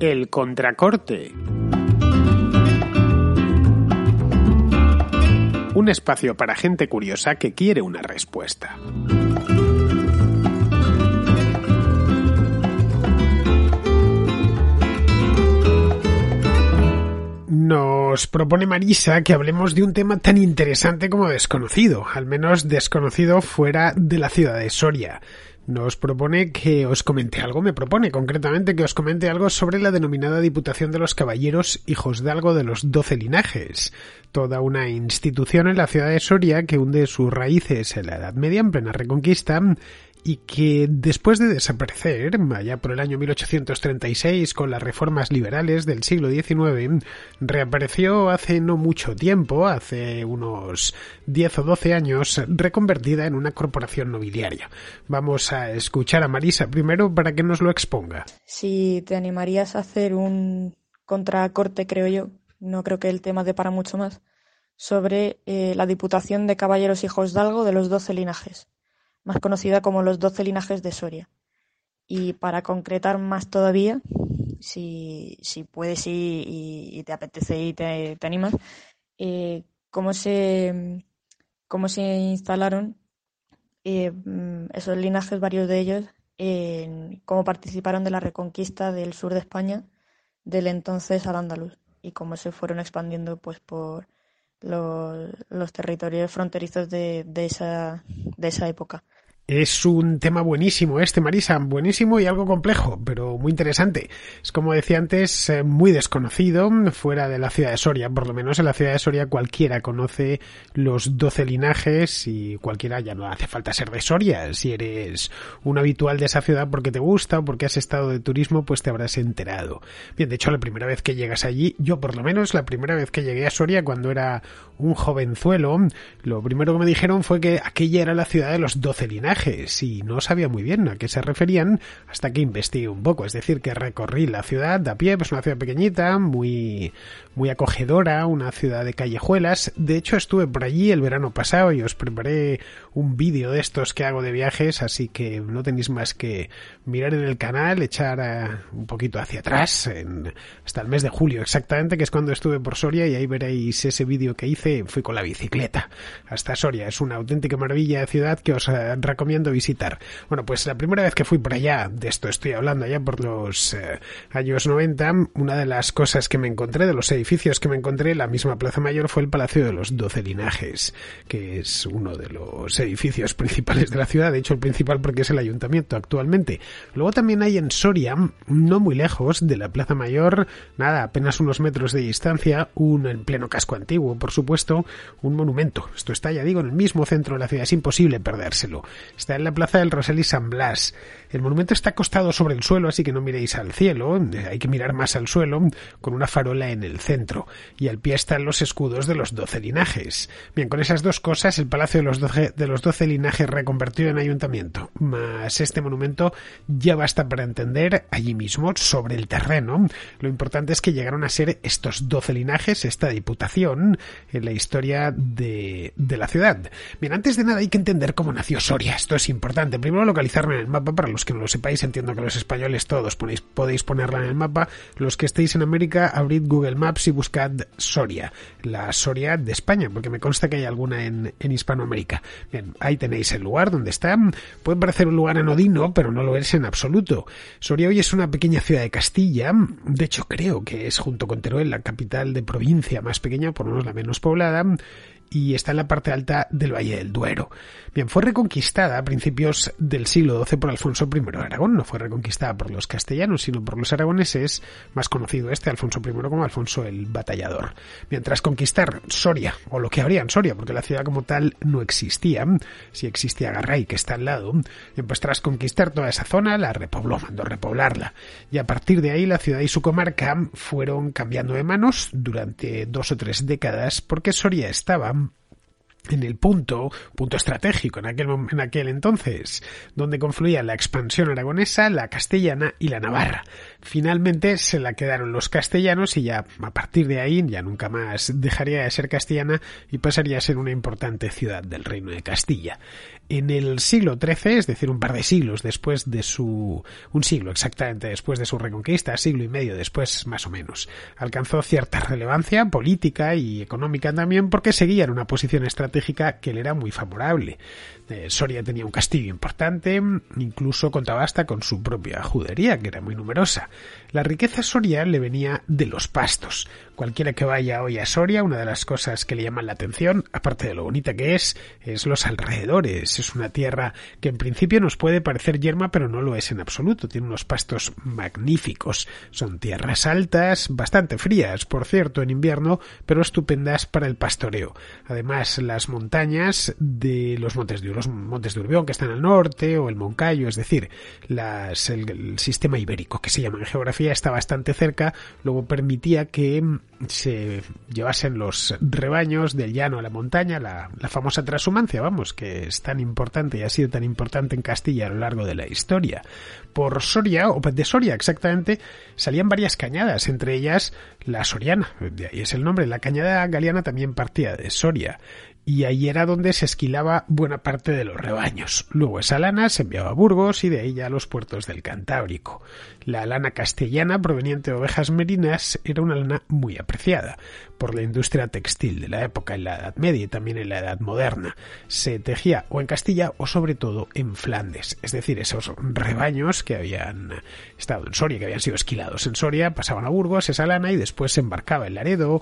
El contracorte. Un espacio para gente curiosa que quiere una respuesta. Nos propone Marisa que hablemos de un tema tan interesante como desconocido, al menos desconocido fuera de la ciudad de Soria. Nos propone que os comente algo, me propone concretamente que os comente algo sobre la denominada Diputación de los Caballeros Hijos de algo de los Doce Linajes, toda una institución en la ciudad de Soria que hunde sus raíces en la Edad Media en plena Reconquista y que después de desaparecer, allá por el año 1836 con las reformas liberales del siglo XIX, reapareció hace no mucho tiempo, hace unos 10 o 12 años, reconvertida en una corporación nobiliaria. Vamos a escuchar a Marisa primero para que nos lo exponga. Si te animarías a hacer un contracorte, creo yo, no creo que el tema dé para mucho más, sobre eh, la Diputación de Caballeros Hijos Dalgo de los Doce Linajes más conocida como los doce linajes de Soria. Y para concretar más todavía, si, si puedes y, te apetece y te, animas, eh, cómo, se, cómo se instalaron eh, esos linajes, varios de ellos, en cómo participaron de la reconquista del sur de España del entonces al andaluz y cómo se fueron expandiendo pues por los, los territorios fronterizos de, de, esa, de esa época. Es un tema buenísimo este, Marisa, buenísimo y algo complejo, pero muy interesante. Es como decía antes, eh, muy desconocido fuera de la ciudad de Soria, por lo menos en la ciudad de Soria cualquiera conoce los doce linajes y cualquiera ya no hace falta ser de Soria. Si eres un habitual de esa ciudad porque te gusta o porque has estado de turismo, pues te habrás enterado. Bien, de hecho, la primera vez que llegas allí, yo por lo menos la primera vez que llegué a Soria cuando era un jovenzuelo, lo primero que me dijeron fue que aquella era la ciudad de los doce linajes y no sabía muy bien a qué se referían hasta que investigué un poco. Es decir, que recorrí la ciudad a pie, pues una ciudad pequeñita, muy, muy acogedora, una ciudad de callejuelas. De hecho, estuve por allí el verano pasado y os preparé un vídeo de estos que hago de viajes, así que no tenéis más que mirar en el canal, echar un poquito hacia atrás, en, hasta el mes de julio exactamente, que es cuando estuve por Soria y ahí veréis ese vídeo que hice, fui con la bicicleta hasta Soria. Es una auténtica maravilla de ciudad que os eh, recomiendo visitar. Bueno, pues la primera vez que fui por allá, de esto estoy hablando allá por los eh, años 90, una de las cosas que me encontré, de los edificios que me encontré en la misma Plaza Mayor fue el Palacio de los Doce Linajes, que es uno de los edificios principales de la ciudad, de hecho el principal porque es el ayuntamiento actualmente. Luego también hay en Soria, no muy lejos de la Plaza Mayor, nada, apenas unos metros de distancia, un en pleno casco antiguo, por supuesto, un monumento. Esto está, ya digo, en el mismo centro de la ciudad, es imposible perdérselo. Está en la Plaza del Rosel y San Blas. El monumento está acostado sobre el suelo, así que no miréis al cielo, hay que mirar más al suelo, con una farola en el centro, y al pie están los escudos de los doce linajes. Bien, con esas dos cosas, el Palacio de los Doce, de los doce linajes reconvertido en ayuntamiento, más este monumento, ya basta para entender allí mismo, sobre el terreno, lo importante es que llegaron a ser estos doce linajes, esta diputación, en la historia de, de la ciudad. Bien, antes de nada hay que entender cómo nació Soria, esto es importante. Primero localizarme en el mapa para los que no lo sepáis, entiendo que los españoles todos podéis ponerla en el mapa. Los que estéis en América, abrid Google Maps y buscad Soria, la Soria de España, porque me consta que hay alguna en, en Hispanoamérica. Bien, ahí tenéis el lugar donde está. Puede parecer un lugar anodino, pero no lo es en absoluto. Soria hoy es una pequeña ciudad de Castilla, de hecho creo que es junto con Teruel la capital de provincia más pequeña, por lo menos la menos poblada, y está en la parte alta del Valle del Duero. Bien, fue reconquistada a principios del siglo XII por Alfonso I de Aragón, no fue reconquistada por los castellanos, sino por los aragoneses, más conocido este Alfonso I como Alfonso el Batallador. Mientras conquistar Soria, o lo que habría en Soria, porque la ciudad como tal no existía, si existía Garray, que está al lado, pues tras conquistar toda esa zona, la repobló, mandó repoblarla, y a partir de ahí la ciudad y su comarca fueron cambiando de manos durante dos o tres décadas, porque Soria estaba en el punto, punto estratégico en aquel, en aquel entonces, donde confluía la expansión aragonesa, la castellana y la navarra. Finalmente se la quedaron los castellanos y ya a partir de ahí ya nunca más dejaría de ser castellana y pasaría a ser una importante ciudad del reino de Castilla. En el siglo XIII, es decir, un par de siglos después de su, un siglo exactamente después de su reconquista, siglo y medio después más o menos, alcanzó cierta relevancia política y económica también porque seguía en una posición estratégica que le era muy favorable. Eh, Soria tenía un castillo importante, incluso contaba hasta con su propia judería, que era muy numerosa. La riqueza soria le venía de los pastos. Cualquiera que vaya hoy a Soria, una de las cosas que le llaman la atención, aparte de lo bonita que es, es los alrededores. Es una tierra que en principio nos puede parecer yerma, pero no lo es en absoluto. Tiene unos pastos magníficos. Son tierras altas, bastante frías, por cierto, en invierno, pero estupendas para el pastoreo. Además, las montañas de los montes de los montes de Urbión, que están al norte, o el Moncayo, es decir, las, el sistema ibérico, que se llama en geografía está bastante cerca, luego permitía que se llevasen los rebaños del llano a la montaña, la, famosa transhumancia, vamos, que es tan importante y ha sido tan importante en Castilla a lo largo de la historia. Por Soria, o de Soria exactamente, salían varias cañadas, entre ellas la Soriana, de ahí es el nombre, la cañada galiana también partía de Soria y ahí era donde se esquilaba buena parte de los rebaños. Luego esa lana se enviaba a Burgos y de ya a los puertos del Cantábrico. La lana castellana proveniente de ovejas merinas era una lana muy apreciada por la industria textil de la época en la Edad Media y también en la Edad Moderna. Se tejía o en Castilla o sobre todo en Flandes, es decir, esos rebaños que habían estado en Soria, que habían sido esquilados en Soria, pasaban a Burgos esa lana y después se embarcaba en Laredo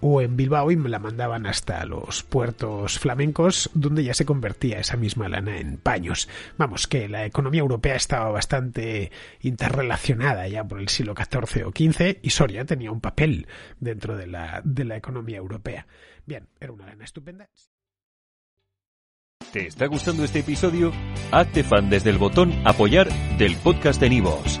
o en Bilbao y me la mandaban hasta los puertos flamencos donde ya se convertía esa misma lana en paños. Vamos, que la economía europea estaba bastante interrelacionada ya por el siglo XIV o XV y Soria tenía un papel dentro de la, de la economía europea. Bien, era una lana estupenda. ¿Te está gustando este episodio? Hazte fan desde el botón apoyar del podcast de Nivos.